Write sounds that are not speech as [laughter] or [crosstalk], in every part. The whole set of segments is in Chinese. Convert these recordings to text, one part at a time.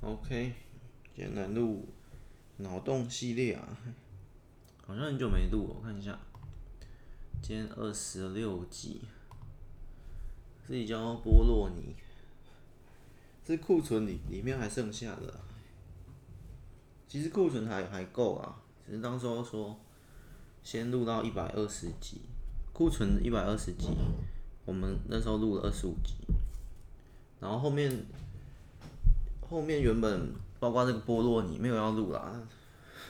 OK，简单录脑洞系列啊，好像很久没录，我看一下，今天二十六集，这里叫波洛尼，这库存里里面还剩下的，其实库存还还够啊，只是当时候说先录到一百二十集，库存一百二十集，我们那时候录了二十五集，然后后面。后面原本包括这个波洛尼没有要录啦，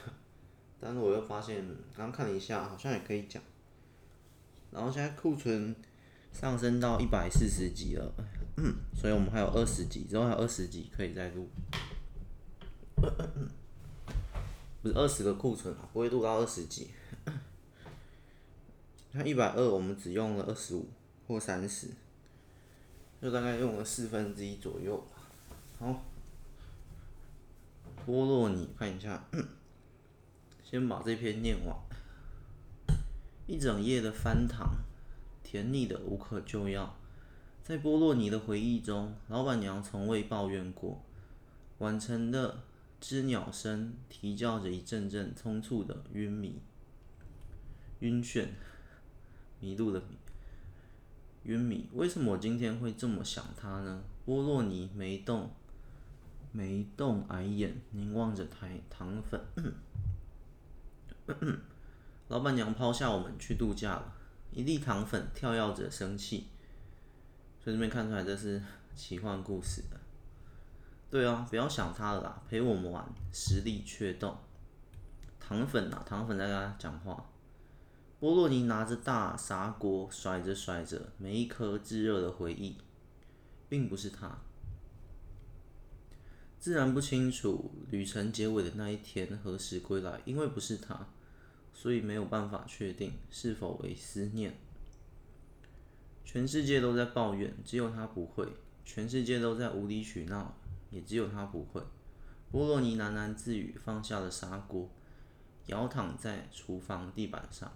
[laughs] 但是我又发现刚看了一下，好像也可以讲。然后现在库存上升到一百四十几了，所以我们还有二十几，之后还有二十几可以再录。[coughs] 不是二十个库存啊，不会录到二十几。[coughs] 像一百二，我们只用了二十五或三十，就大概用了四分之一左右。好。波洛尼，看一下，[clears throat] 先把这篇念完。一整夜的翻糖，甜腻的无可救药。在波洛尼的回忆中，老板娘从未抱怨过。晚晨的知鸟声啼叫着一阵阵匆促的晕迷、晕眩、迷路的迷、晕迷。为什么我今天会这么想他呢？波洛尼没动。没动矮眼，凝望着台糖粉。老板娘抛下我们去度假了。一粒糖粉跳跃着生气，所以这边看出来这是奇幻故事的。对啊，不要想他了啦，陪我们玩，实力却动。糖粉啊，糖粉在跟他讲话。波洛尼拿着大砂锅，甩着甩着，每一颗炙热的回忆，并不是他。自然不清楚旅程结尾的那一天何时归来，因为不是他，所以没有办法确定是否为思念。全世界都在抱怨，只有他不会；全世界都在无理取闹，也只有他不会。波洛尼喃喃自语，放下了砂锅，摇躺在厨房地板上，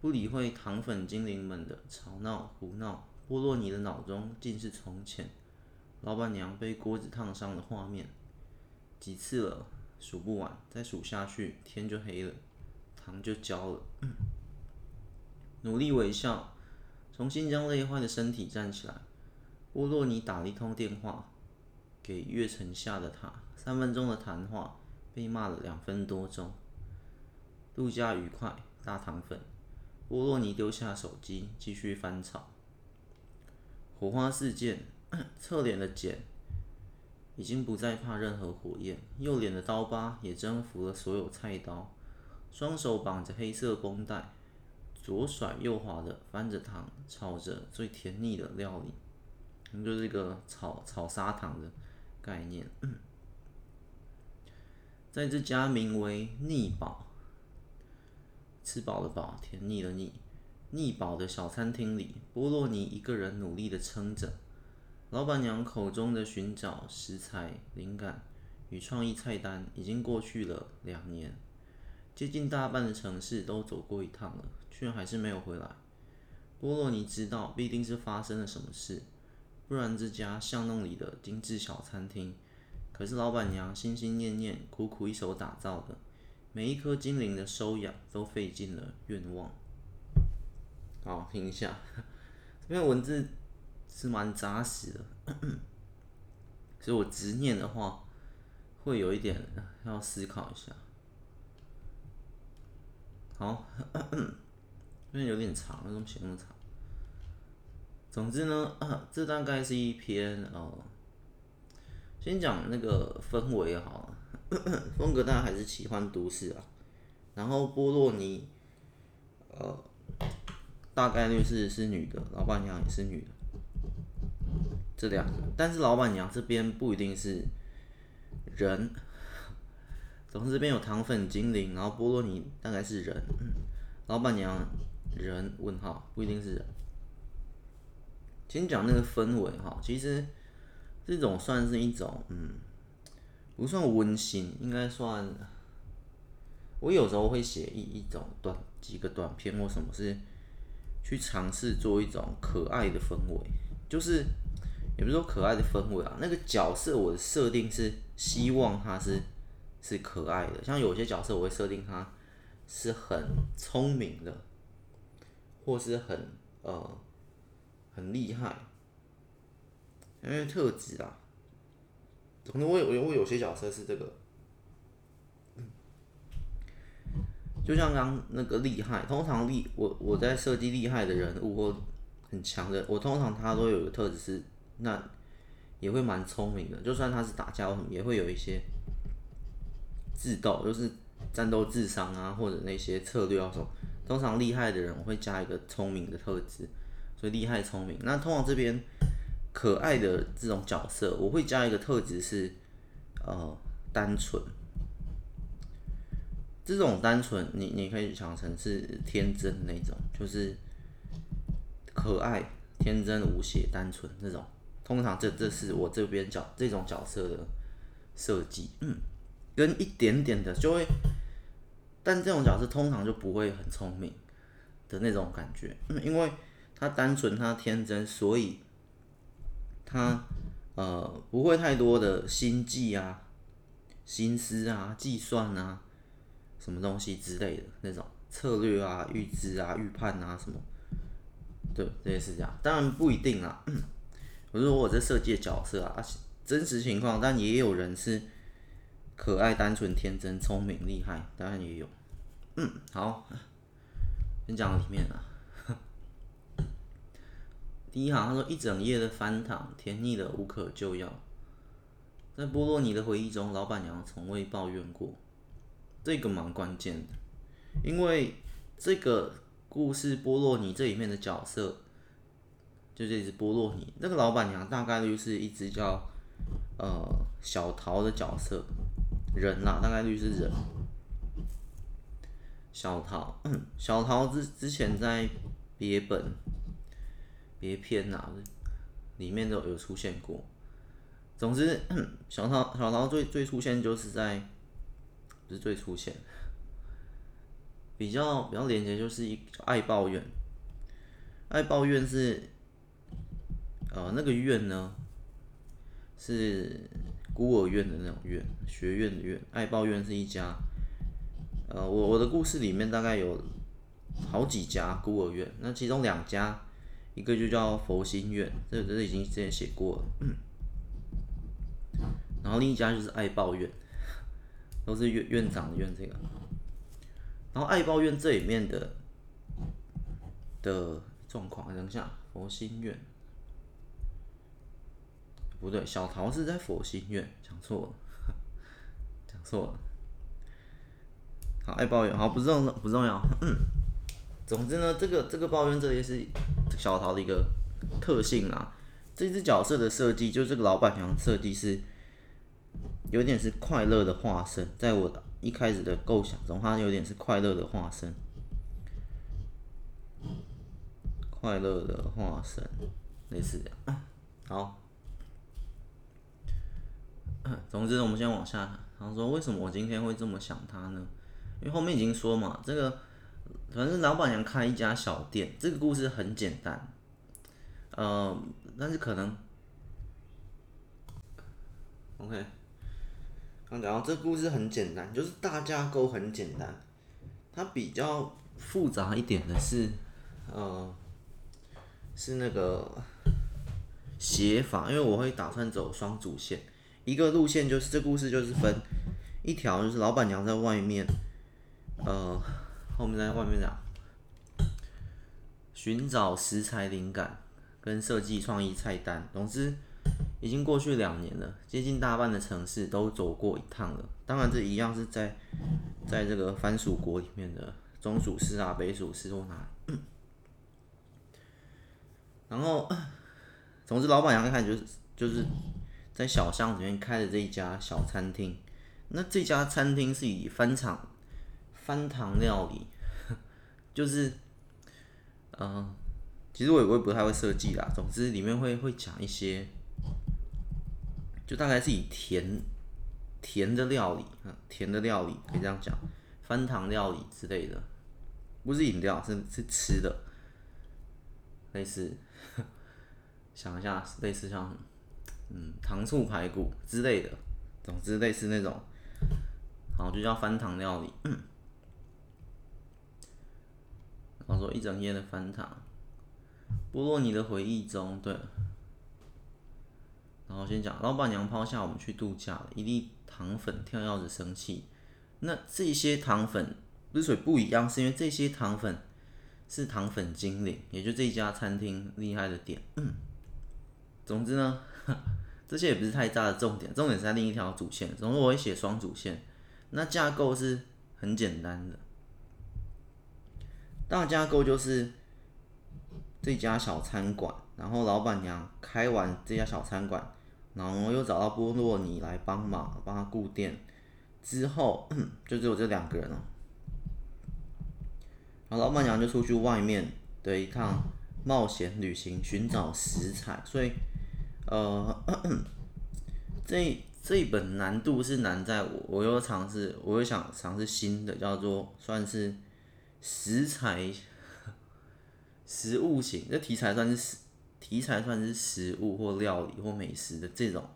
不理会糖粉精灵们的吵闹胡闹。波洛尼的脑中尽是从前。老板娘被锅子烫伤的画面，几次了，数不完。再数下去，天就黑了，糖就焦了。努力微笑，重新将累坏的身体站起来。波洛尼打了一通电话给月城下的他，三分钟的谈话被骂了两分多钟。度假愉快，大糖粉。波洛尼丢下手机，继续翻炒。火花四溅。侧脸的茧已经不再怕任何火焰，右脸的刀疤也征服了所有菜刀。双手绑着黑色绷带，左甩右滑的翻着糖，炒着最甜腻的料理，就是一个炒炒砂糖的概念。在这家名为“腻宝”，吃饱了饱，甜腻的腻，腻饱的小餐厅里，波洛尼一个人努力的撑着。老板娘口中的寻找食材、灵感与创意菜单已经过去了两年，接近大半的城市都走过一趟了，却还是没有回来。波洛尼知道必定是发生了什么事，不然这家巷弄里的精致小餐厅，可是老板娘心心念念、苦苦一手打造的，每一颗精灵的收养都费尽了愿望。好，听一下这篇文字。是蛮扎实的，所以我执念的话，会有一点要思考一下。好，因为有点长，为什么写那么长？总之呢，这大概是一篇呃，先讲那个氛围好了，风格大家还是奇幻都市啊。然后波洛尼，呃，大概率是是女的，老板娘也是女的。这两个，但是老板娘这边不一定是人。总之这边有糖粉精灵，然后波洛尼大概是人，老板娘人问号不一定是人。先讲那个氛围哈，其实这种算是一种嗯，不算温馨，应该算。我有时候会写一一种短几个短片或什么，是去尝试做一种可爱的氛围，就是。也不是说可爱的氛围啊，那个角色我的设定是希望他是是可爱的，像有些角色我会设定他是很聪明的，或是很呃很厉害，因为特质啊，可能我有我有些角色是这个，就像刚那个厉害，通常厉我我在设计厉害的人物或很强的，我通常他都有个特质是。那也会蛮聪明的，就算他是打架，也会有一些智斗，就是战斗智商啊，或者那些策略啊什么。通常厉害的人我会加一个聪明的特质，所以厉害聪明。那通常这边可爱的这种角色，我会加一个特质是呃单纯。这种单纯，你你可以想成是天真那种，就是可爱、天真、无邪、单纯这种。通常这这是我这边角这种角色的设计，嗯，跟一点点的就会，但这种角色通常就不会很聪明的那种感觉，嗯，因为他单纯他天真，所以他呃不会太多的心计啊、心思啊、计算啊、什么东西之类的那种策略啊、预知啊、预判啊什么，对，这些是这样，当然不一定啦。嗯我说我这设计的角色啊，真实情况，但也有人是可爱、单纯、天真、聪明、厉害，当然也有。嗯，好，先讲里面啊。[laughs] 第一行他说一整夜的翻糖，甜腻的无可救药。在波洛尼的回忆中，老板娘从未抱怨过。这个蛮关键的，因为这个故事波洛尼这里面的角色。就这只波洛尼，那个老板娘大概率是一只叫呃小桃的角色人啦，大概率是人。小桃，小桃之之前在别本别篇呐里面都有出现过。总之，小桃小桃最最出现就是在不是最出现，比较比较连接就是一爱抱怨，爱抱怨是。呃，那个院呢，是孤儿院的那种院，学院的院。爱抱院是一家，呃，我我的故事里面大概有好几家孤儿院，那其中两家，一个就叫佛心院，这这已经之前写过了，然后另一家就是爱抱院，都是院院长的院这个，然后爱抱院这里面的的状况，等一下，佛心院。不对，小桃是在佛心院，讲错了，讲错了。好，爱抱怨，好，不重要，不重要。嗯，总之呢，这个这个抱怨这也是小桃的一个特性啊。这只角色的设计，就这个老板娘设计是有点是快乐的化身，在我的一开始的构想中，它有点是快乐的化身，快乐的化身，类似这样。好。[clears throat] 总之，我们先往下谈。然后说，为什么我今天会这么想他呢？因为后面已经说嘛，这个反正老板娘开一家小店，这个故事很简单。呃，但是可能，OK，刚讲到这个故事很简单，就是大架构很简单。它比较复杂一点的是，呃，是那个写法，因为我会打算走双主线。一个路线就是这故事就是分一条就是老板娘在外面，呃，后面在外面讲寻找食材灵感跟设计创意菜单。总之，已经过去两年了，接近大半的城市都走过一趟了。当然，这一样是在在这个番薯国里面的中薯市啊、北薯市或哪。然后，[coughs] 总之，老板娘一看就是就是。在小巷子里面开的这一家小餐厅，那这家餐厅是以翻糖翻糖料理，[laughs] 就是，嗯、其实我也我也不太会设计啦。总之里面会会讲一些，就大概是以甜甜的料理，甜的料理可以这样讲，翻糖料理之类的，不是饮料，是是吃的，类似。[laughs] 想一下，类似像嗯糖醋排骨之类的，总之类似那种，好就叫翻糖料理。嗯、然后说一整夜的翻糖，波洛尼的回忆中，对。然后先讲，老板娘抛下我们去度假了，一粒糖粉跳跃着生气。那这些糖粉之所以不一样，是因为这些糖粉是糖粉精灵，也就这家餐厅厉害的点。嗯总之呢，[laughs] 这些也不是太大的重点，重点是在另一条主线。总之我会写双主线，那架构是很简单的，大架构就是这家小餐馆，然后老板娘开完这家小餐馆，然后又找到波洛尼来帮忙，帮他顾店，之后 [clears throat] 就只有这两个人了。然后老板娘就出去外面的一趟冒险旅行，寻找食材，所以。呃，这这一本难度是难在我，我又尝试，我又想尝试新的，叫做算是食材食物型，这题材算是题材算是食物或料理或美食的这种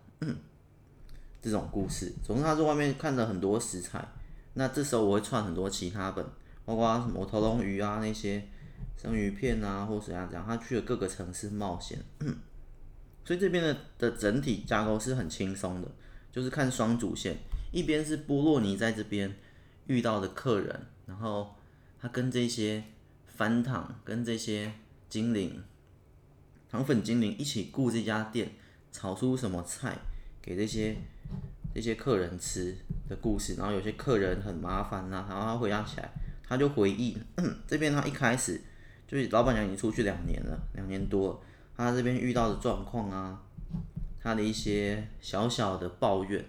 这种故事。总之，他在外面看了很多食材，那这时候我会串很多其他本，包括什么头龙鱼啊那些生鱼片啊，或怎样怎样，他去了各个城市冒险。所以这边的的整体架构是很轻松的，就是看双主线，一边是波洛尼在这边遇到的客人，然后他跟这些翻糖、跟这些精灵、糖粉精灵一起顾这家店，炒出什么菜给这些这些客人吃的故事。然后有些客人很麻烦、啊，然后他回想起来，他就回忆这边他一开始就是老板娘已经出去两年了，两年多。他这边遇到的状况啊，他的一些小小的抱怨，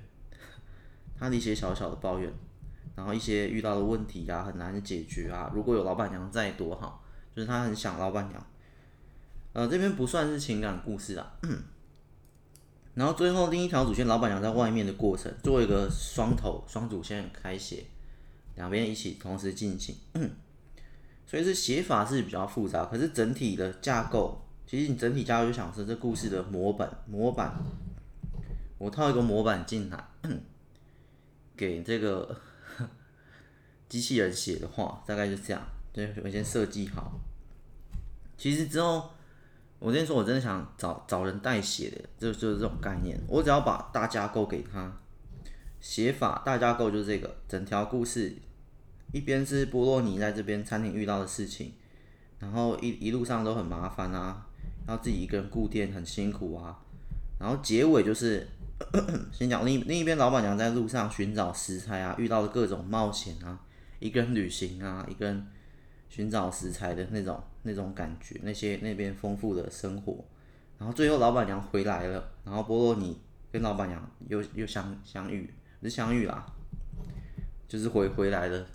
他的一些小小的抱怨，然后一些遇到的问题啊，很难解决啊。如果有老板娘在多好，就是他很想老板娘。呃，这边不算是情感故事啊。[clears throat] 然后最后另一条主线，老板娘在外面的过程，做一个双头双主线开写，两边一起同时进行。[clears throat] 所以是写法是比较复杂，可是整体的架构。其实你整体架构就想说，这故事的模板模板，我套一个模板进来，[coughs] 给这个 [laughs] 机器人写的话，大概就这样。对，我先设计好。其实之后，我之前说我真的想找找人代写的，就就是这种概念。我只要把大架构给他，写法大架构就是这个，整条故事一边是波洛尼在这边餐厅遇到的事情，然后一一路上都很麻烦啊。然后自己一个人顾店很辛苦啊，然后结尾就是 [clears throat] 先讲另另一边，老板娘在路上寻找食材啊，遇到的各种冒险啊，一个人旅行啊，一个人寻找食材的那种那种感觉，那些那边丰富的生活，然后最后老板娘回来了，然后波洛尼跟老板娘又又相相遇，不是相遇啦，就是回回来了，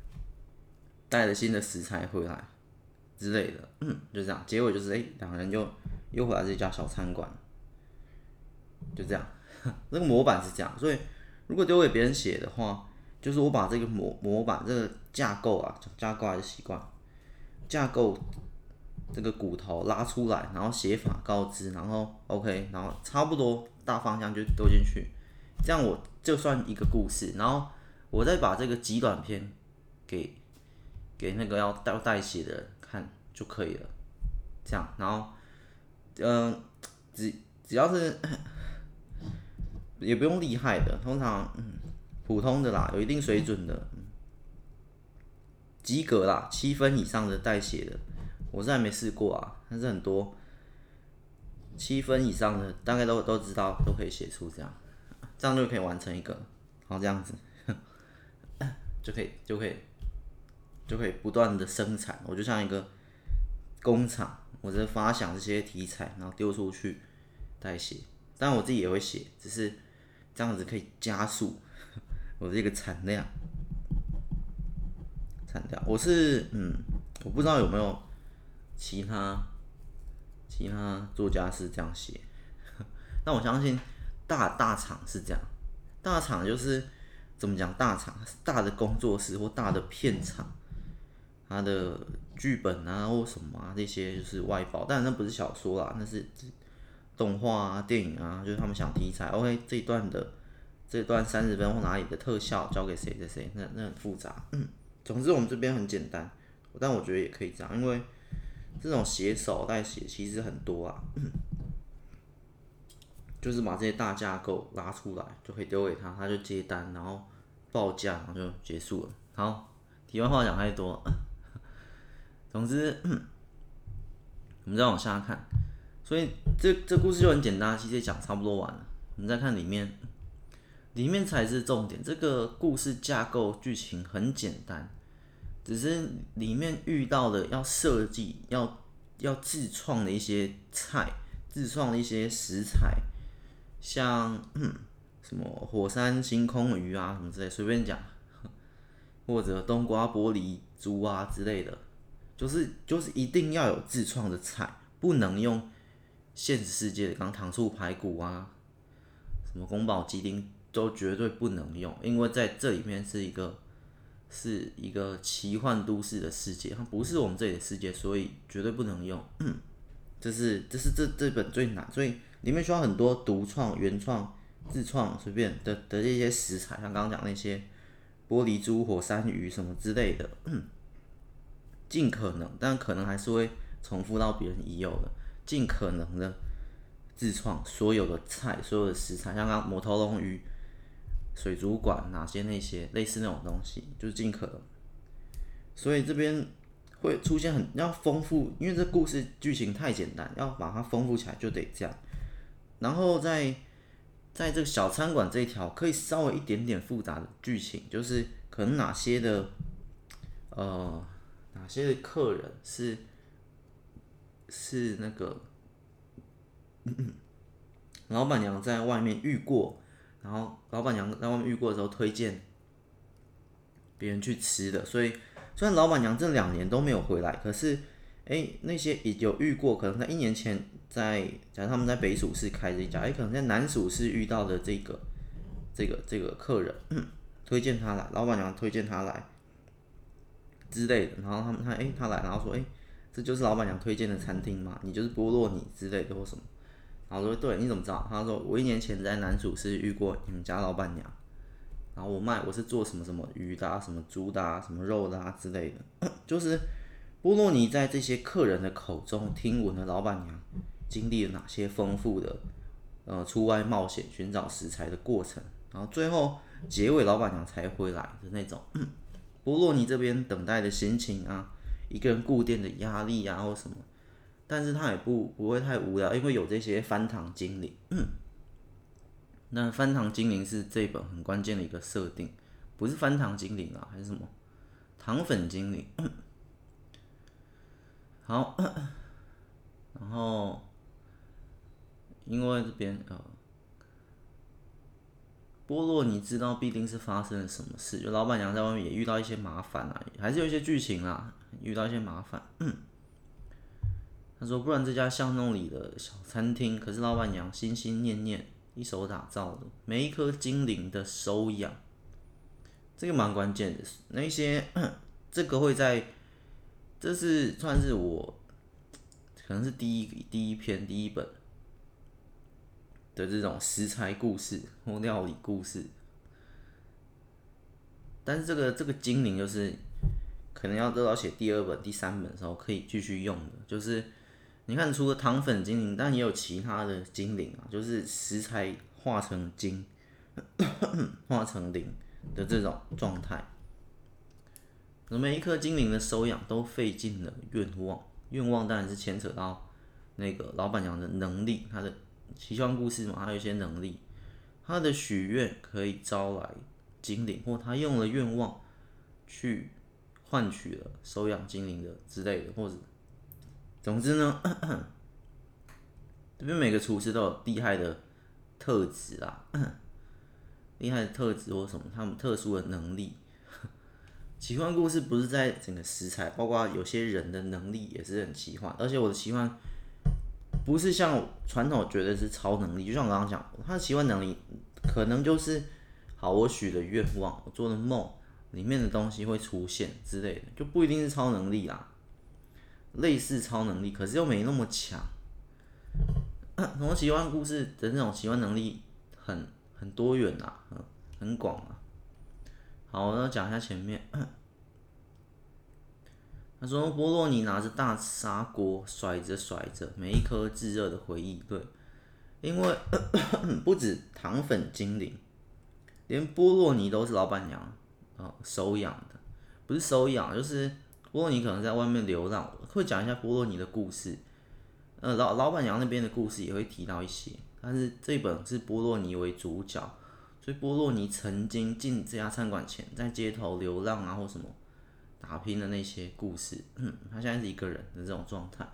[laughs] 带了新的食材回来。之类的，嗯，就这样，结尾就是，哎、两个人就又回来这家小餐馆，就这样，[laughs] 那个模板是这样，所以如果丢给别人写的话，就是我把这个模模板这个架构啊，架构还是习惯，架构这个骨头拉出来，然后写法告知，然后 OK，然后差不多大方向就丢进去，这样我就算一个故事，然后我再把这个极短篇给给那个要代代写的人。看就可以了，这样，然后，嗯、只只要是 [clears throat] 也不用厉害的，通常、嗯、普通的啦，有一定水准的，及格啦，七分以上的代写的，我是还没试过啊，但是很多七分以上的大概都都知道，都可以写出这样，这样就可以完成一个，然后这样子就可以就可以。就可以就可以不断的生产，我就像一个工厂，我在发想这些题材，然后丢出去代写。但我自己也会写，只是这样子可以加速 [laughs] 我这个产量。产量，我是嗯，我不知道有没有其他其他作家是这样写，[laughs] 但我相信大大厂是这样，大厂就是怎么讲，大厂大的工作室或大的片场。他的剧本啊或什么啊这些就是外包，但那不是小说啦，那是动画啊电影啊，就是他们想题材，OK 这一段的这段三十分或哪里的特效交给谁谁谁，那那很复杂。嗯，总之我们这边很简单，但我觉得也可以这样，因为这种写手代写其实很多啊。就是把这些大架构拉出来，就可以丢给他，他就接单，然后报价，然后就结束了。好，题外话讲太多。总之，我们再往下看，所以这这故事就很简单，其实讲差不多完了。我们再看里面，里面才是重点。这个故事架构剧情很简单，只是里面遇到的要设计、要要自创的一些菜，自创的一些食材。像什么火山星空鱼啊，什么之类，随便讲，或者冬瓜玻璃珠啊之类的，就是就是一定要有自创的菜，不能用现实世界的，刚糖醋排骨啊，什么宫保鸡丁都绝对不能用，因为在这里面是一个是一个奇幻都市的世界，它不是我们这里的世界，所以绝对不能用。这是这是这这本最难，所以。里面需要很多独创、原创、自创，随便的的这些食材，像刚刚讲那些玻璃珠、火山鱼什么之类的，尽可能，但可能还是会重复到别人已有的，尽可能的自创所有的菜、所有的食材，像刚刚摩托龙鱼、水族馆哪些那些类似那种东西，就是尽可能。所以这边会出现很要丰富，因为这故事剧情太简单，要把它丰富起来就得这样。然后在在这个小餐馆这一条可以稍微一点点复杂的剧情，就是可能哪些的呃哪些客人是是那个老板娘在外面遇过，然后老板娘在外面遇过的时候推荐别人去吃的，所以虽然老板娘这两年都没有回来，可是哎那些也有遇过，可能在一年前。在假如他们在北蜀市开这一家，哎，可能在南蜀市遇到的这个这个这个客人推荐他来，老板娘推荐他来之类的，然后他们他哎他来，然后说哎，这就是老板娘推荐的餐厅嘛，你就是波洛尼之类的或什么，然后说对，你怎么知道？他说我一年前在南主是遇过你们家老板娘，然后我卖我是做什么什么鱼的啊，什么猪的啊，什么肉的啊之类的，[coughs] 就是波洛尼在这些客人的口中听闻了老板娘。经历了哪些丰富的呃出外冒险寻找食材的过程，然后最后结尾老板娘才回来的那种，[coughs] 波洛尼这边等待的心情啊，一个人固定的压力啊或什么，但是他也不不会太无聊，因为有这些翻糖精灵。那翻糖精灵是这本很关键的一个设定，不是翻糖精灵啊，还是什么糖粉精灵？好，[coughs] 然后。因为这边呃，波洛你知道必定是发生了什么事，就老板娘在外面也遇到一些麻烦啊，还是有一些剧情啊，遇到一些麻烦。他说，不然这家巷弄里的小餐厅，可是老板娘心心念念一手打造的，每一颗精灵的收养，这个蛮关键的。那些 [clears throat] 这个会在，这是算是我可能是第一第一篇第一本。的这种食材故事或料理故事，但是这个这个精灵就是可能要得到写第二本、第三本的时候可以继续用的，就是你看，除了糖粉精灵，但也有其他的精灵啊，就是食材化成精、化成灵的这种状态。每一颗精灵的收养都费尽了愿望，愿望当然是牵扯到那个老板娘的能力，她的。奇幻故事嘛，还有一些能力，他的许愿可以招来精灵，或他用了愿望去换取了收养精灵的之类的，或者总之呢，[clears throat] 这边每个厨师都有厉害的特质啊，[clears throat] 厉害的特质或什么，他们特殊的能力。[laughs] 奇幻故事不是在整个食材，包括有些人的能力也是很奇幻，而且我的奇幻。不是像传统觉得是超能力，就像我刚刚讲，他的奇幻能力可能就是，好，我许的愿望，我做的梦，里面的东西会出现之类的，就不一定是超能力啦，类似超能力，可是又没那么强。[clears throat] 什么奇幻故事的那种奇幻能力很很多元啊，很广啊。好，我要讲一下前面。[clears throat] 他说波洛尼拿着大砂锅甩着甩着，每一颗炙热的回忆。对，因为 [coughs] 不止糖粉精灵，连波洛尼都是老板娘啊收养的，不是收养，就是波洛尼可能在外面流浪。会讲一下波洛尼的故事，呃，老老板娘那边的故事也会提到一些，但是这本是波洛尼为主角，所以波洛尼曾经进这家餐馆前，在街头流浪啊，或什么。打拼的那些故事，他现在是一个人的这种状态。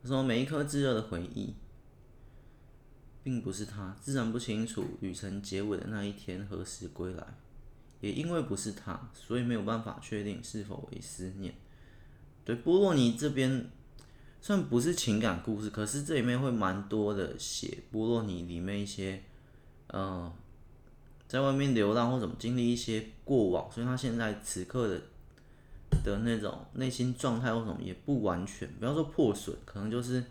他说每一颗炙热的回忆，并不是他，自然不清楚旅程结尾的那一天何时归来。也因为不是他，所以没有办法确定是否为思念。对，波洛尼这边虽然不是情感故事，可是这里面会蛮多的写波洛尼里面一些，呃。在外面流浪或怎么经历一些过往，所以他现在此刻的的那种内心状态或什么也不完全，不要说破损，可能就是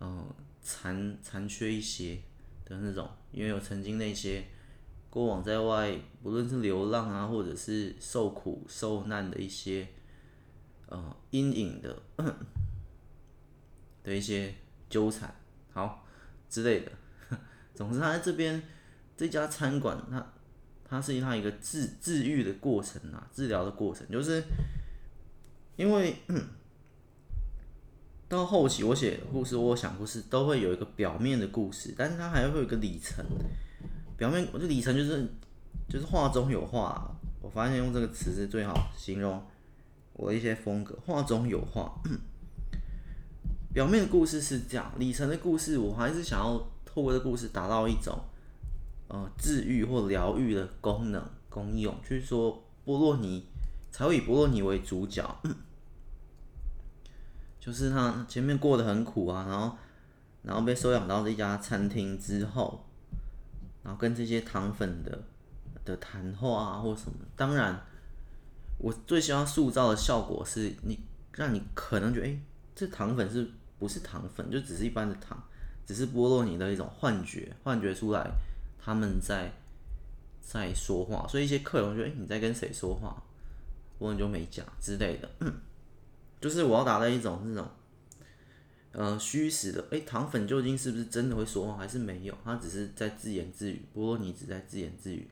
嗯残残缺一些的那种，因为有曾经那些过往在外，不论是流浪啊，或者是受苦受难的一些呃阴影的 [clears throat] 的一些纠缠，好之类的。[laughs] 总之，他在这边这家餐馆，他。它是他一个治治愈的过程啊，治疗的过程，就是因为到后期我写故事，我想故事都会有一个表面的故事，但是它还会有一个里层。表面我觉得里层就是就是画中有画，我发现用这个词是最好形容我的一些风格，画中有画。表面的故事是这样，里程的故事我还是想要透过这故事达到一种。呃，治愈或疗愈的功能功用，就是说波洛尼才会以波洛尼为主角，就是他前面过得很苦啊，然后然后被收养到这家餐厅之后，然后跟这些糖粉的的谈话啊或什么，当然我最希望塑造的效果是你让你可能觉得，哎，这糖粉是不是糖粉，就只是一般的糖，只是波洛尼的一种幻觉，幻觉出来。他们在在说话，所以一些客人会觉得：“欸，你在跟谁说话？”我很久没讲之类的，就是我要达到一种这种呃虚实的。哎，糖粉究竟是不是真的会说话，还是没有？他只是在自言自语。波洛尼只在自言自语，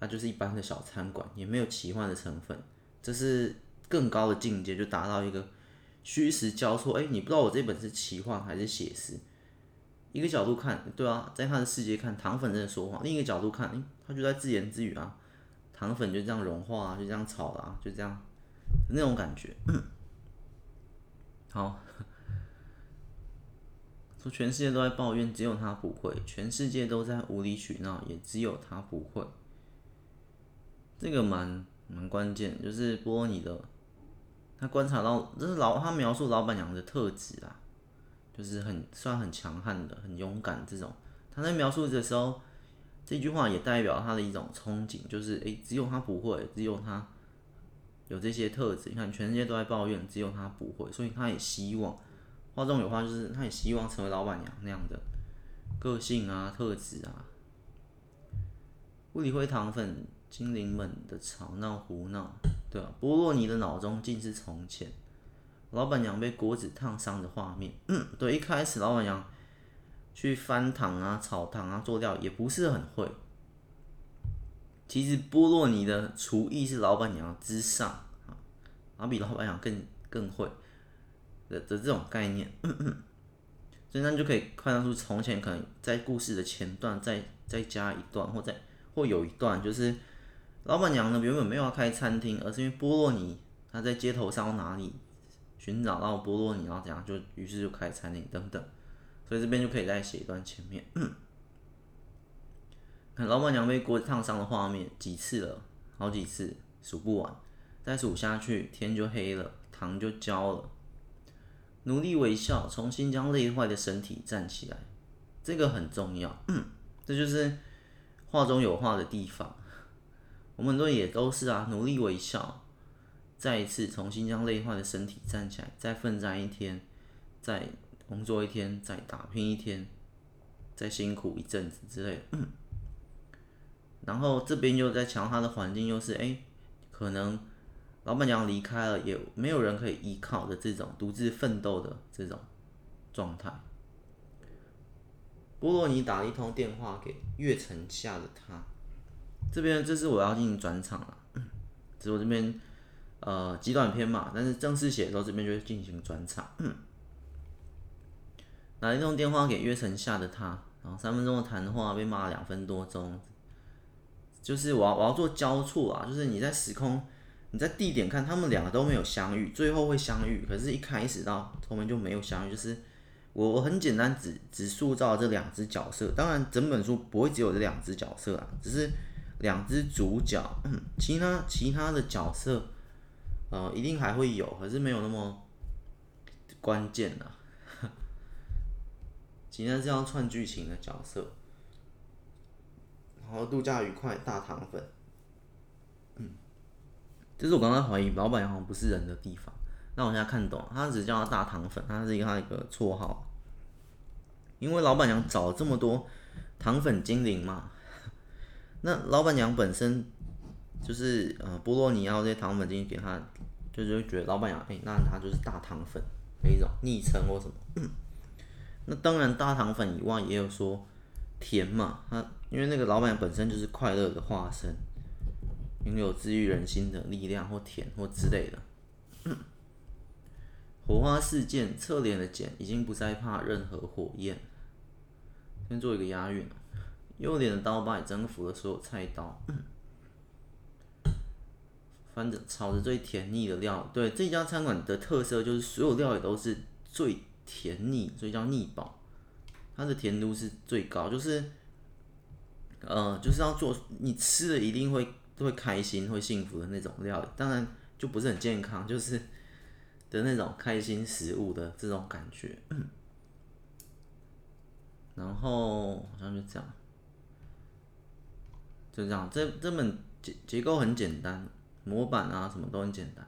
那就是一般的小餐馆，也没有奇幻的成分。这是更高的境界，就达到一个虚实交错。哎，你不知道我这本是奇幻还是写实？一个角度看，对啊，在他的世界看糖粉在说话；另一个角度看，诶，他就在自言自语啊，糖粉就这样融化啊，就这样炒了啊，就这样，那种感觉。好，说全世界都在抱怨，只有他不会；全世界都在无理取闹，也只有他不会。这个蛮蛮关键，就是波尼的，他观察到，这是老他描述老板娘的特质啊。就是很算很强悍的，很勇敢这种。他在描述的时候，这句话也代表他的一种憧憬，就是诶、只有他不会，只有他有这些特质。你看，全世界都在抱怨，只有他不会，所以他也希望话中有话，就是他也希望成为老板娘那样的个性啊、特质啊。不理会糖粉精灵们的吵闹胡闹，对吧、啊？波洛尼的脑中尽是从前。老板娘被锅子烫伤的画面，嗯，对，一开始老板娘去翻糖啊、炒糖啊、做料也不是很会。其实波洛尼的厨艺是老板娘之上啊，然后比老板娘更更会的的这种概念，所以那就可以看得出，从前可能在故事的前段再再加一段，或再或有一段，就是老板娘呢原本没有要开餐厅，而是因为波洛尼他在街头上哪里。寻找到波罗尼，然后怎样，就于是就开始餐厅等等，所以这边就可以再写一段前面。[clears throat] 看老板娘被锅烫伤的画面几次了，好几次数不完，再数下去天就黑了，糖就焦了。努力微笑，重新将累坏的身体站起来，这个很重要。这就是画中有画的地方。我们很多人也都是啊，努力微笑，再一次重新将累坏的身体站起来，再奋战一天，再工作一天，再打拼一天，再辛苦一阵子之类的。然后这边又在强，他的环境又是哎、可能老板娘离开了，也没有人可以依靠的这种独自奋斗的这种状态。波洛尼打了一通电话给月城下的他，这边这是我要进行转场了，[coughs] 这是我这边呃极短篇嘛，但是正式写的时候这边就会进行转场。打了一通电话给月城下的他，然后三分钟的谈话被骂了两分多钟，就是我要我要做交错啊，就是你在时空你在地点看他们两个都没有相遇，最后会相遇，可是一开始到后面就没有相遇，就是。我我很简单只只塑造这两只角色，当然整本书不会只有这两只角色啊，只是两只主角，其他其他的角色，呃，一定还会有，可是没有那么关键啊。其他这样串剧情的角色，然后度假愉快，大糖粉，嗯，这是我刚刚怀疑老板娘好像不是人的地方。那我现在看懂，他只叫他大糖粉，他是一个他一个绰号。因为老板娘找了这么多糖粉精灵嘛，[laughs] 那老板娘本身就是呃波洛尼奥这些糖粉进去给他，就是会觉得老板娘哎、那他就是大糖粉的一种昵称或什么。[clears throat] 那当然大糖粉以外也有说甜嘛，他因为那个老板本身就是快乐的化身，拥有治愈人心的力量或甜或之类的。[clears throat] 火花四溅，侧脸的溅已经不再怕任何火焰。先做一个押韵。右脸的刀疤也征服了所有菜刀。[clears throat] 翻着炒着最甜腻的料，对这家餐馆的特色就是所有料理都是最甜腻，所以叫腻宝。它的甜度是最高，就是呃，就是要做你吃了一定会会开心、会幸福的那种料理。当然就不是很健康，[laughs] 就是。的那种开心食物的这种感觉，[coughs] 然后好像就这样，就这样。这这本结结构很简单，模板啊什么都很简单，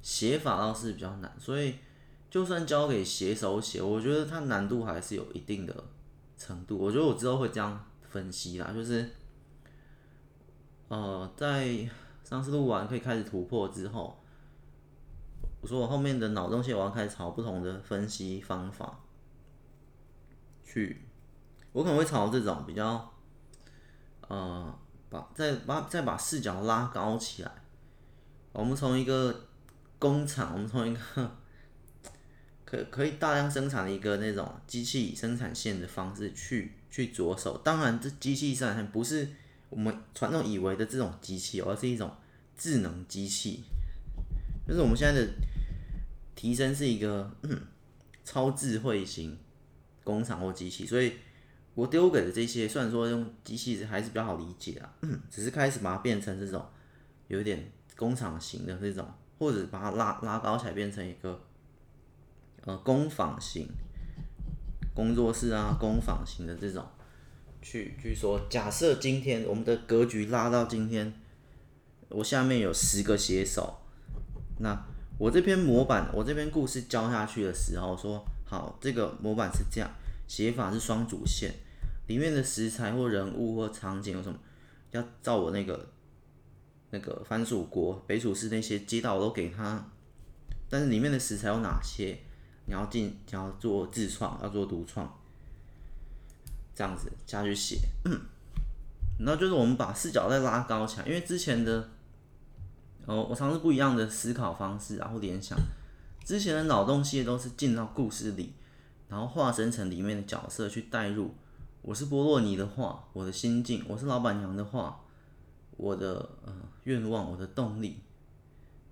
写法倒是比较难。所以就算交给写手写，我觉得它难度还是有一定的程度。我觉得我之后会这样分析啦，就是呃，在上次录完可以开始突破之后。我说我后面的脑洞线，我要开始朝不同的分析方法去，我可能会朝这种比较，呃，把再把再把视角拉高起来。我们从一个工厂，我们从一个 [laughs] 可可以大量生产的一个那种机器生产线的方式去去着手。当然，这机器生产不是我们传统以为的这种机器，而是一种智能机器，就是我们现在的。提升是一个超智慧型工厂或机器，所以我丢给的这些，虽然说用机器还是比较好理解啊，只是开始把它变成这种有点工厂型的这种，或者把它拉拉高起来变成一个呃工坊型工作室啊，工坊型的这种，去去说，假设今天我们的格局拉到今天，我下面有十个写手，那。我这篇模板，我这篇故事教下去的时候说，好，这个模板是这样，写法是双主线，里面的食材或人物或场景有什么，要照我那个那个番薯国北楚寺那些街道都给他，但是里面的食材有哪些，你要进，你要做自创，要做独创，这样子下去写，然后就是我们把视角再拉高起来，因为之前的。哦，我尝试不一样的思考方式，然后联想。之前的脑洞系列都是进到故事里，然后化身成里面的角色去带入。我是波洛尼的话，我的心境；我是老板娘的话，我的呃愿望、我的动力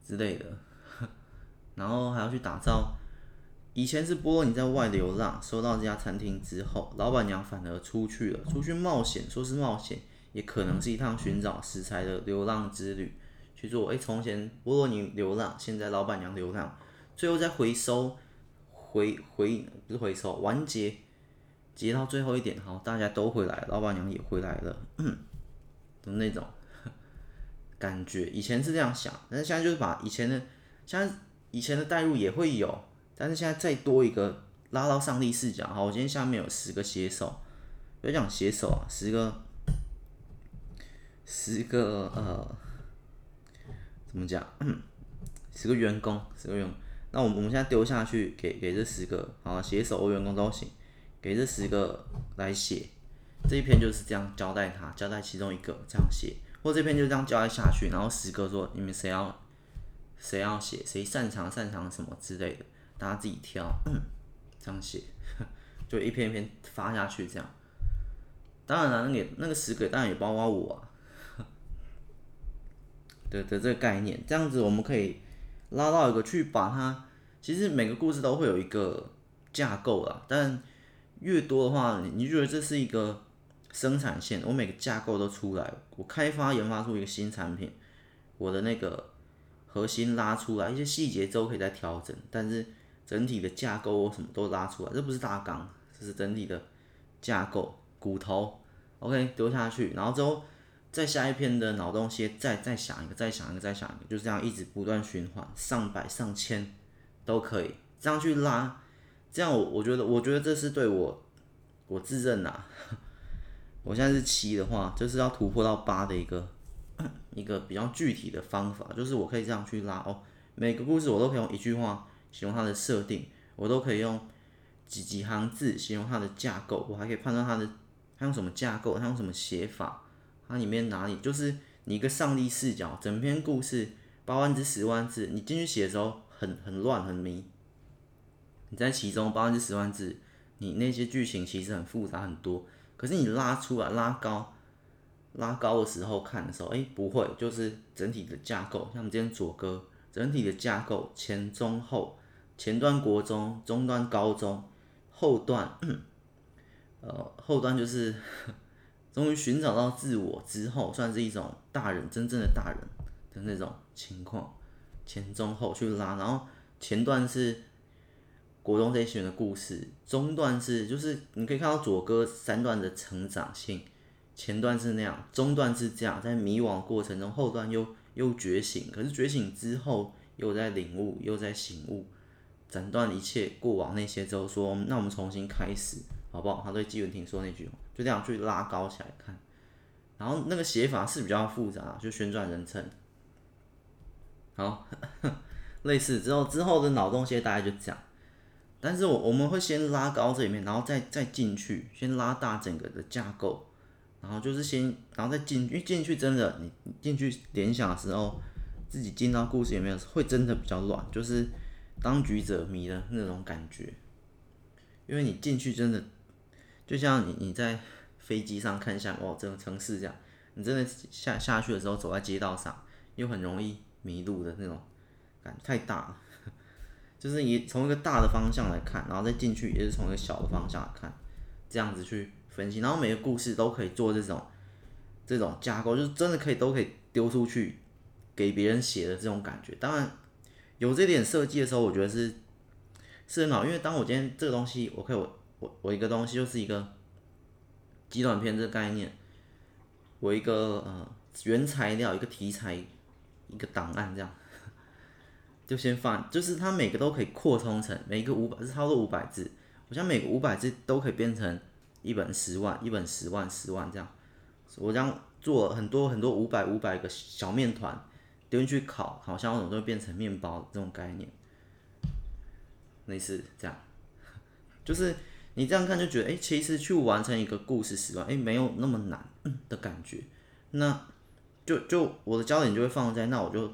之类的。然后还要去打造。以前是波洛尼在外流浪，收到这家餐厅之后，老板娘反而出去了，出去冒险。说是冒险，也可能是一趟寻找食材的流浪之旅。去做，哎，从前波洛尼流浪，现在老板娘流浪，最后再回收，回回不是回收，完结，结到最后一点，好，大家都回来，老板娘也回来了，嗯，就那种感觉。以前是这样想，但是现在就是把以前的，像以前的代入也会有，但是现在再多一个拉到上帝视角。好，我今天下面有十个写手，不要讲写手啊，十个，十个呃，怎么讲？[coughs] 十个员工，十个员工。那我们我们现在丢下去给给这十个啊写手或员工都行，给这十个来写这一篇就是这样交代他，交代其中一个这样写，或这篇就这样交代下去，然后十个说你们谁要谁要写，谁擅长擅长什么之类的，大家自己挑，[coughs] 这样写，[laughs] 就一篇一篇发下去这样。当然了，那个那个十个当然也包括我啊，[laughs] 的的这个概念，这样子我们可以。拉到一个去把它，其实每个故事都会有一个架构啦，但越多的话，你你觉得这是一个生产线，我每个架构都出来，我开发研发出一个新产品，我的那个核心拉出来，一些细节都可以再调整，但是整体的架构我什么都拉出来，这不是大纲，这是整体的架构骨头，OK 丢下去，然后之后。再下一篇的脑洞些，再再想一个，再想一个，再想一个，就是这样一直不断循环，上百上千都可以这样去拉，这样我我觉得我觉得这是对我我自认呐、啊，我现在是七的话，就是要突破到八的一个 [coughs] 一个比较具体的方法，就是我可以这样去拉哦，每个故事我都可以用一句话形容它的设定，我都可以用几几行字形容它的架构，我还可以判断它的它用什么架构，它用什么写法。它里面哪里就是你一个上帝视角，整篇故事八万字十万字，你进去写的时候很很乱很迷。你在其中八万字十万字，你那些剧情其实很复杂很多，可是你拉出来拉高拉高的时候看的时候，哎、不会，就是整体的架构，像我们今天左哥整体的架构前中后，前端国中，中端高中，后段呃后段就是。[laughs] 终于寻找到自我之后，算是一种大人真正的大人的那种情况，前中后去拉，然后前段是国中这一群的故事，中段是就是你可以看到左哥三段的成长性，前段是那样，中段是这样，在迷惘过程中，后段又又觉醒，可是觉醒之后又在领悟，又在醒悟，斩断一切过往那些之后说，那我们重新开始。好不好？他对纪文婷说那句话，就这样去拉高起来看，然后那个写法是比较复杂，就旋转人称。好，[laughs] 类似之后之后的脑洞些大概就这样，但是我我们会先拉高这里面，然后再再进去，先拉大整个的架构，然后就是先，然后再进，因为进去真的你进去联想的时候，自己进到故事里面会真的比较乱，就是当局者迷的那种感觉，因为你进去真的。就像你你在飞机上看一下哦，这个城市这样，你真的下下去的时候走在街道上，又很容易迷路的那种感太大了。就是你从一个大的方向来看，然后再进去也是从一个小的方向来看，这样子去分析，然后每个故事都可以做这种这种架构，就是真的可以都可以丢出去给别人写的这种感觉。当然有这点设计的时候，我觉得是是很好，因为当我今天这个东西我可以我。我我一个东西就是一个极短篇这个概念，我一个呃原材料一个题材一个档案这样，就先放，就是它每个都可以扩充成每一个五百，是差不多五百字，我想每个五百字都可以变成一本十万，一本十万十万这样，我这样做很多很多五百五百个小面团丢进去烤，好像我都会变成面包这种概念，类似这样，就是。你这样看就觉得，哎、其实去完成一个故事十万，哎、没有那么难的感觉。那就就我的焦点就会放在，那我就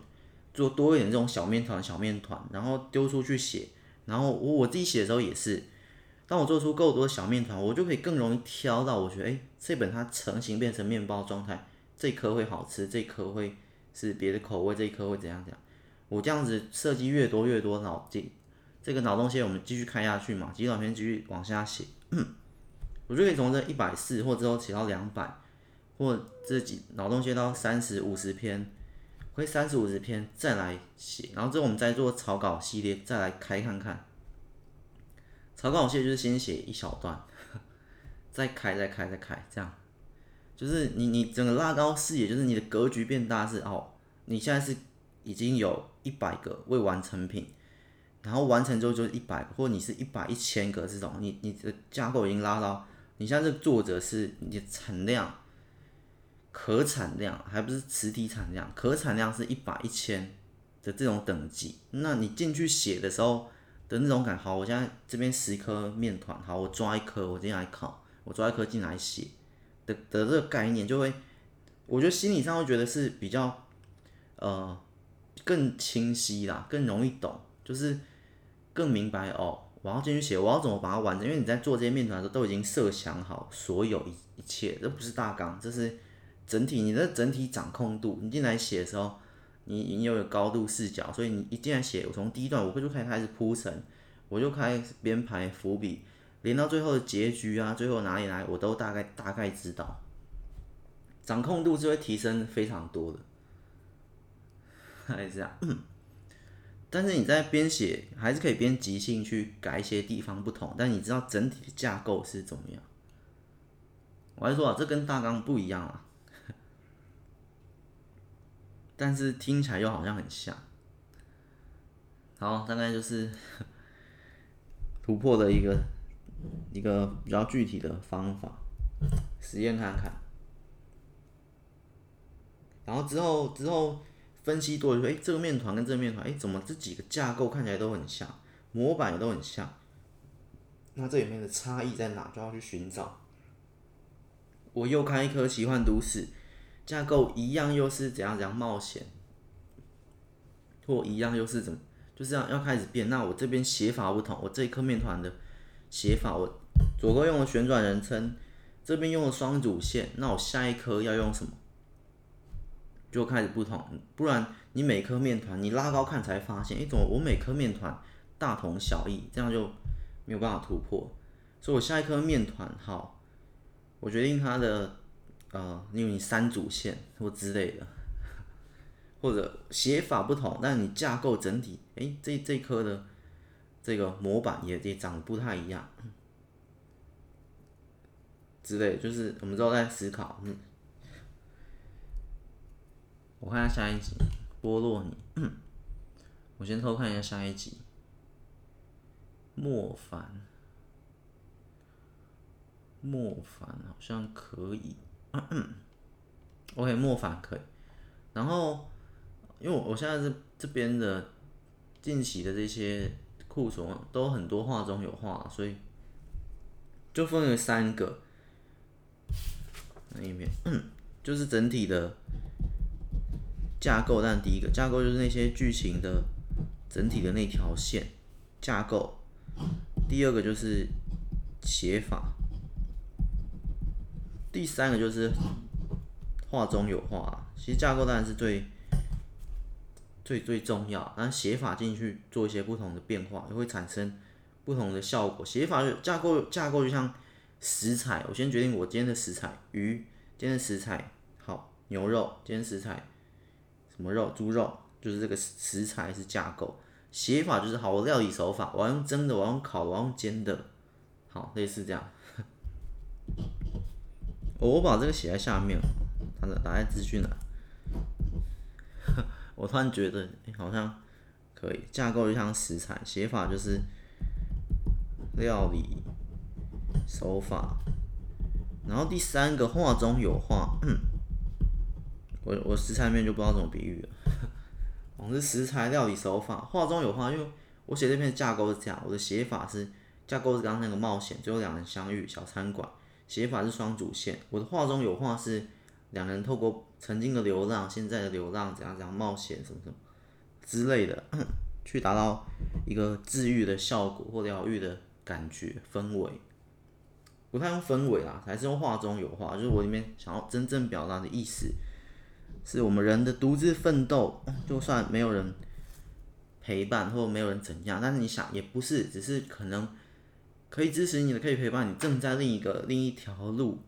做多一点这种小面团、小面团，然后丢出去写。然后我我自己写的时候也是，当我做出够多小面团，我就可以更容易挑到我觉得，哎、这本它成型变成面包状态，这颗会好吃，这颗会是别的口味，这一颗会怎样怎样。我这样子设计越多越多脑筋。这个脑洞线我们继续开下去嘛，几短篇继续往下写，[coughs] 我就可以从这一百四或之后写到两百，或这几脑洞线到三十五十篇，会三十五十篇再来写，然后之后我们再做草稿系列再来开看看。草稿系列就是先写一小段，[laughs] 再开再开再开，这样，就是你你整个拉高视野，就是你的格局变大是哦，你现在是已经有一百个未完成品，然后完成之后就是一百个，或你是一百一千个这种，你你的架构已经拉到，你现在这作者是你的产量，可产量还不是实体产量，可产量是一百一千的这种等级，那你进去写的时候的那种感，好，我现在这边十颗面团，好，我抓一颗我进来烤，我抓一颗进来写的的这个概念就会。我觉得心理上会觉得是比较，呃，更清晰啦，更容易懂，就是更明白哦。我要进去写，我要怎么把它完成？因为你在做这些面团的时候，都已经设想好所有一一切，这不是大纲，这是整体，你的整体掌控度。你进来写的时候，你你有高度视角，所以你一进来写，我从第一段我会就开始开始铺陈，我就开始编排伏笔，连到最后的结局啊，最后哪里来，我都大概大概知道。掌控度是会提升非常多的，[laughs] 还是这样。[coughs] 但是你在编写还是可以边即兴去改一些地方不同，但你知道整体的架构是怎么样。我还说啊，这跟大纲不一样啊，但是听起来又好像很像。好，大概就是 [laughs] 突破的一个一个比较具体的方法，实验看看。然后之后之后分析多了，说，哎，这个面团跟这个面团，哎，怎么这几个架构看起来都很像，模板也都很像，那这里面的差异在哪？就要去寻找。我又开一颗奇幻都市，架构一样，又是怎样怎样冒险，或一样又是怎么，就是要要开始变。那我这边写法不同，我这一颗面团的写法，我左哥用了旋转人称，这边用了双主线，那我下一颗要用什么？就开始不同，不然你每颗面团你拉高看才发现，哎，怎么我每颗面团大同小异，这样就没有办法突破。所以我下一颗面团好，我决定它的呃，因为你三主线或之类的，或者写法不同，但你架构整体，哎，这这颗的这个模板也也长得不太一样，之类，就是我们之后在思考，嗯。我看下下一集，波洛尼。我先偷看一下下一集。莫凡，莫凡好像可以。OK，莫凡可以。然后，因为我我现在这这边的近期的这些库存都很多画中有画，所以就分为三个。那一面，就是整体的。架构，但第一个架构就是那些剧情的整体的那条线架构。第二个就是写法，第三个就是画中有画。其实架构当然是最最最重要，但写法进去做一些不同的变化，也会产生不同的效果。写法就架构架构就像食材，我先决定我今天的食材，鱼，今天的食材好，牛肉，今天食材。什么肉？猪肉就是这个食材是架构，写法就是好。我料理手法，我要用蒸的，我要用烤的，我要用煎的，好，类似这样。我把这个写在下面，打打在资讯栏。[laughs] 我突然觉得，欸，好像可以。架构就像食材，写法就是料理手法。然后第三个画中有画。我我食材面就不知道怎么比喻了，我是食材料理手法，画中有画，因为我写这篇架构是这样，我的写法是架构是刚刚那个冒险，最后两人相遇小餐馆，写法是双主线，我的画中有画是两人透过曾经的流浪，现在的流浪怎样怎样冒险什么什么之类的，[clears throat] 去达到一个治愈的效果或疗愈的感觉氛围，不太用氛围啦，还是用画中有画，就是我里面想要真正表达的意思。是我们人的独自奋斗，就算没有人陪伴或没有人怎样，但是你想也不是，只是可能可以支持你的，可以陪伴你，正在另一个另一条路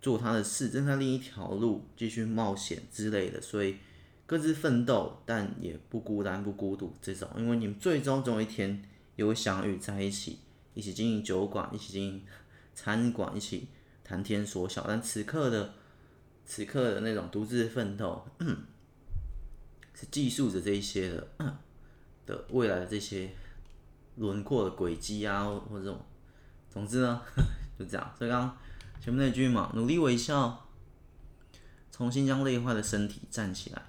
做他的事，正在另一条路继续冒险之类的，所以各自奋斗，但也不孤单不孤独这种，因为你们最终总有一天也会相遇在一起，一起经营酒馆，一起经营餐馆，一起谈天说笑，但此刻的。此刻的那种独自奋斗，是记述着这一些的 [coughs] 的未来的这些轮廓的轨迹啊，或者这种，总之呢，[laughs] 就这样。所以刚刚前面那句嘛，努力微笑，重新将累坏的身体站起来，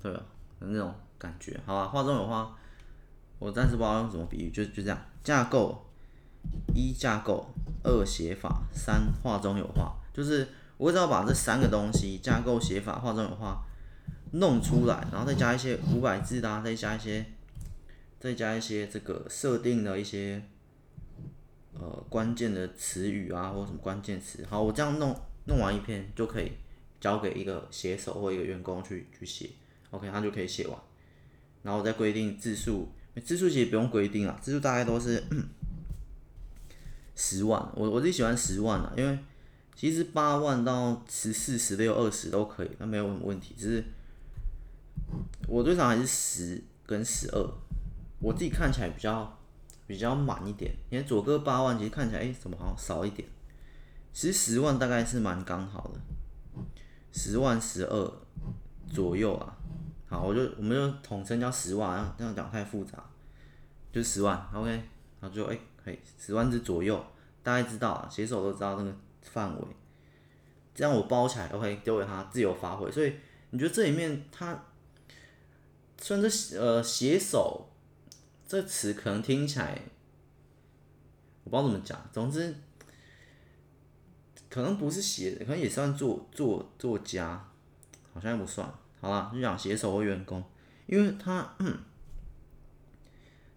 对吧？那种感觉。好吧，画中有画，我暂时不知道用什么比喻，就就这样。架构一架构，二写法，三画中有画，就是我只要把这三个东西架构、写法、画中有画弄出来，然后再加一些五百字的、啊，再加一些，再加一些这个设定的一些呃关键的词语啊，或什么关键词。好，我这样弄弄完一篇就可以交给一个写手或一个员工去去写，OK，他就可以写完，然后再规定字数。字数其实不用规定啊，字数大概都是十万，我我最喜欢十万了，因为其实八万到十四、十六、二十都可以，那没有什么问题。只是我最常还是十跟十二，我自己看起来比较比较满一点。你看左哥八万，其实看起来哎、怎么好像少一点？其实十万大概是蛮刚好的，十万、十二左右啊。好，我就我们就统称叫十万，这样讲太复杂，就十万，OK，然后就哎，可以十万字左右，大概知道啊，写手都知道那个范围，这样我包起来，OK，丢给他自由发挥。所以你觉得这里面他，虽然这呃写手这词可能听起来我不知道怎么讲，总之可能不是写，可能也算作作作家，好像也不算。好了，就讲写手或员工，因为他，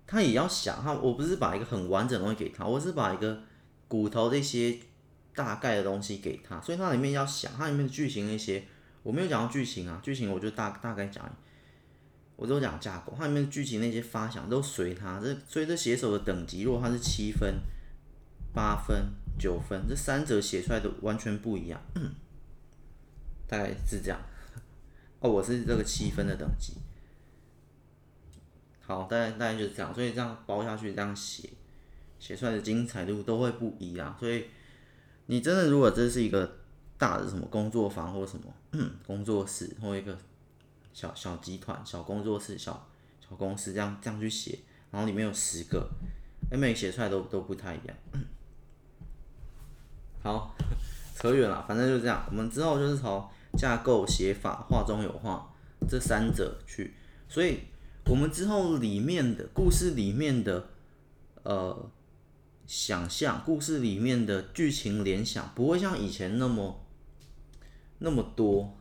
他也要想他，我不是把一个很完整的东西给他，我是把一个骨头这些大概的东西给他，所以他里面要想，他里面的剧情那些，我没有讲到剧情啊，剧情我就大大概讲，我都讲架构，它里面剧情那些发想都随他，这所以这写手的等级，如果他是七分、八分、九分，这三者写出来的完全不一样，大概是这样。[laughs] 哦，我是这个七分的等级，好，大概大概就是这样，所以这样包下去，这样写，写出来的精彩度都会不一样。所以你真的如果这是一个大的什么工作坊或什么工作室，或一个小小集团、小工作室、小小公司这样这样去写，然后里面有十个，每写出来都都不太一样。好，扯远了，反正就是这样。我们之后就是从。架构、写法、画中有画，这三者去，所以我们之后里面的故事里面的呃想象，故事里面的剧情联想，不会像以前那么那么多，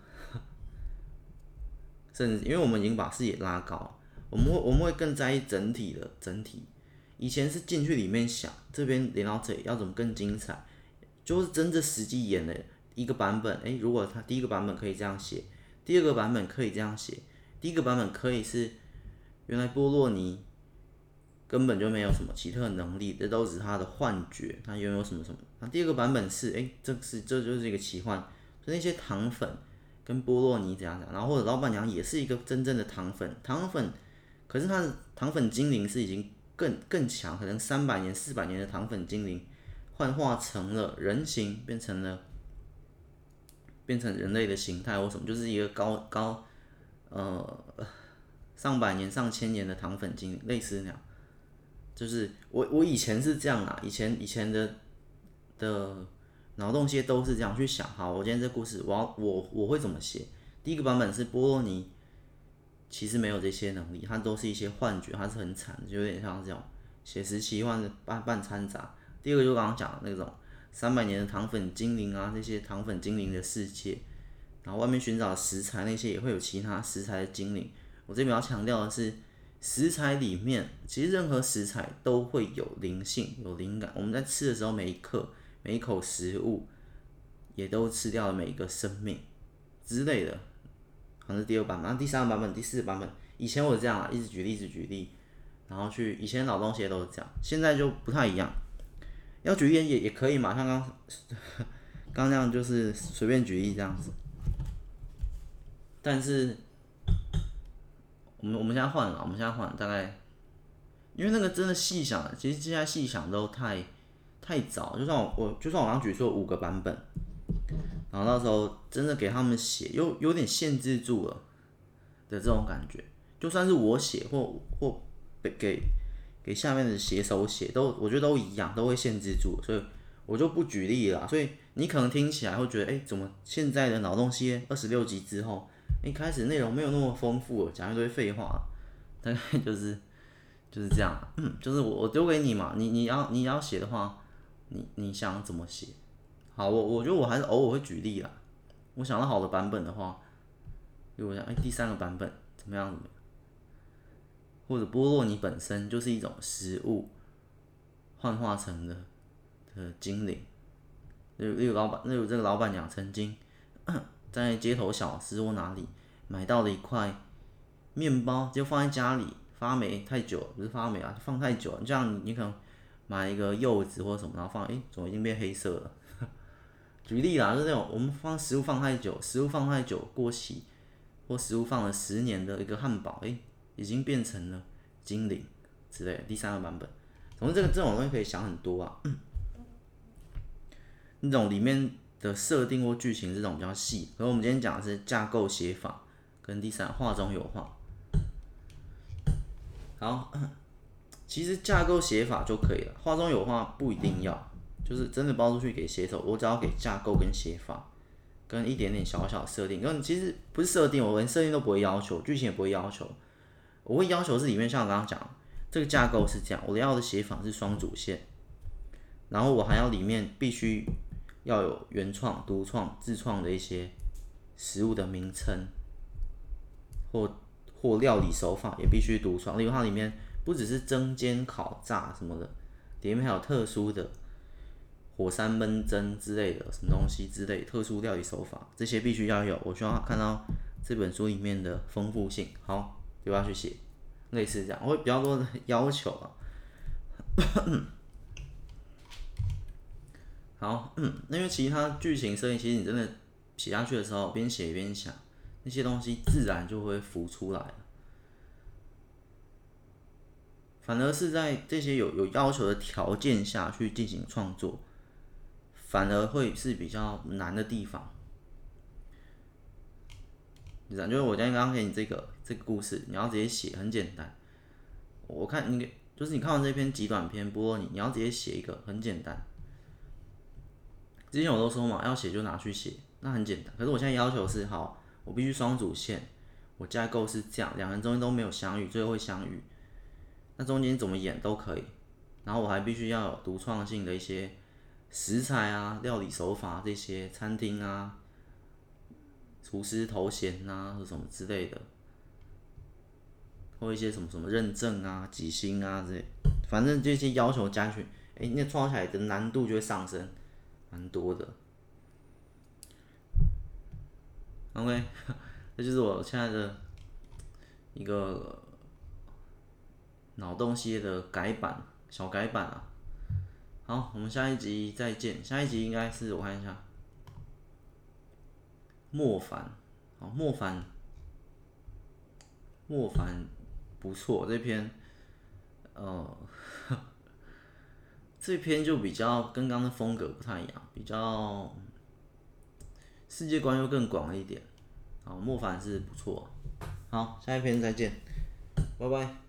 甚至因为我们已经把视野拉高，我们会我们会更在意整体的整体。以前是进去里面想，这边连到这里要怎么更精彩，就是真的实际演的。一个版本，诶，如果他第一个版本可以这样写，第二个版本可以这样写，第一个版本可以是原来波洛尼根本就没有什么奇特能力，这都是他的幻觉，他拥有什么什么。那第二个版本是，诶，这是这就是一个奇幻，就那些糖粉跟波洛尼这样讲，然后或者老板娘也是一个真正的糖粉，糖粉，可是他的糖粉精灵是已经更更强，可能三百年、四百年的糖粉精灵幻化成了人形，变成了。变成人类的形态或什么，就是一个高高，呃，上百年、上千年的糖粉精，类似那样。就是我我以前是这样啊，以前以前的的脑洞些都是这样去想。好，我今天这故事，我要我我会怎么写？第一个版本是波洛尼，其实没有这些能力，它都是一些幻觉，它是很惨的，就有点像这种写实奇幻的半半掺杂。第二个就刚刚讲的那种。三百年的糖粉精灵啊，这些糖粉精灵的世界，然后外面寻找食材那些也会有其他食材的精灵。我这边要强调的是，食材里面其实任何食材都会有灵性、有灵感。我们在吃的时候，每一刻、每一口食物，也都吃掉了每一个生命之类的。好像是第二版本，第三个版本、第四个版本，以前我这样啊，一直举例，一直举例，然后去以前老东西都是这样，现在就不太一样。要举例也也可以嘛，像刚 [laughs] 刚那样就是随便举例这样子。但是我们我们现在换了，我们现在换大概，因为那个真的细想，其实现在细想都太太早。就算我我就算我刚举出五个版本，然后到时候真的给他们写，又有点限制住了。的这种感觉。就算是我写或或给给给下面的写手写，都我觉得都一样，都会限制住，所以我就不举例了。所以你可能听起来会觉得，哎，怎么现在的脑洞系列二十六集之后，一开始内容没有那么丰富，讲一堆废话，大概就是就是这样。嗯，就是我我丢给你嘛，你你要你要写的话，你你想怎么写？好，我我觉得我还是偶尔会举例啦。我想到好的版本的话，比如我想，哎，第三个版本怎么样？怎么样？或者波洛尼本身就是一种食物幻化成的的精灵。例如，老板，例如这个老板娘曾经在街头小吃或哪里买到了一块面包，就放在家里发霉太久，不是发霉啊，放太久。这样你可能买一个柚子或什么，然后放，哎，怎么已经变黑色了？[laughs] 举例啦，就是那种我们放食物放太久，食物放太久过期，或食物放了十年的一个汉堡，诶，已经变成了精灵之类的。第三个版本，总之这个这种东西可以想很多啊。那种里面的设定或剧情这种比较细，可是我们今天讲的是架构写法跟第三画中有画。好，[laughs] 其实架构写法就可以了，画中有画不一定要。就是真的包出去给写手，我只要给架构跟写法，跟一点点小小设定。跟其实不是设定，我连设定都不会要求，剧情也不会要求。我会要求是里面像我刚刚讲，这个架构是这样，我要的写法是双主线，然后我还要里面必须要有原创、独创、自创的一些食物的名称，或或料理手法也必须独创。例如它里面不只是蒸、煎、烤、炸什么的，里面还有特殊的。火山焖蒸之类的，什么东西之类，特殊料理手法，这些必须要有。我需要看到这本书里面的丰富性。好，就要去写，类似这样，我会比较多的要求啊。[coughs] 好，嗯，因为其他剧情设定，其实你真的写下去的时候，边写边想，那些东西自然就会浮出来了。反而是在这些有有要求的条件下去进行创作。反而会是比较难的地方，这样就是我今天刚刚给你这个这个故事，你要直接写很简单。我看你就是你看完这篇极短篇，不过你你要直接写一个很简单。之前我都说嘛，要写就拿去写，那很简单。可是我现在要求是，好，我必须双主线，我架构是这样，两个人中间都没有相遇，最后会相遇，那中间怎么演都可以。然后我还必须要有独创性的一些。食材啊，料理手法这些，餐厅啊，厨师头衔啊，或什么之类的，或一些什么什么认证啊、几星啊这些，反正这些要求加去，哎、那创起来的难度就会上升蛮多的。OK，[laughs] 这就是我现在的一个脑洞系列的改版，小改版啊。好，我们下一集再见。下一集应该是我看一下，莫凡。好，莫凡，莫凡不错，这篇，呃，[laughs] 这篇就比较跟刚的风格不太一样，比较世界观又更广了一点。好，莫凡是不错。好，下一篇再见，拜拜。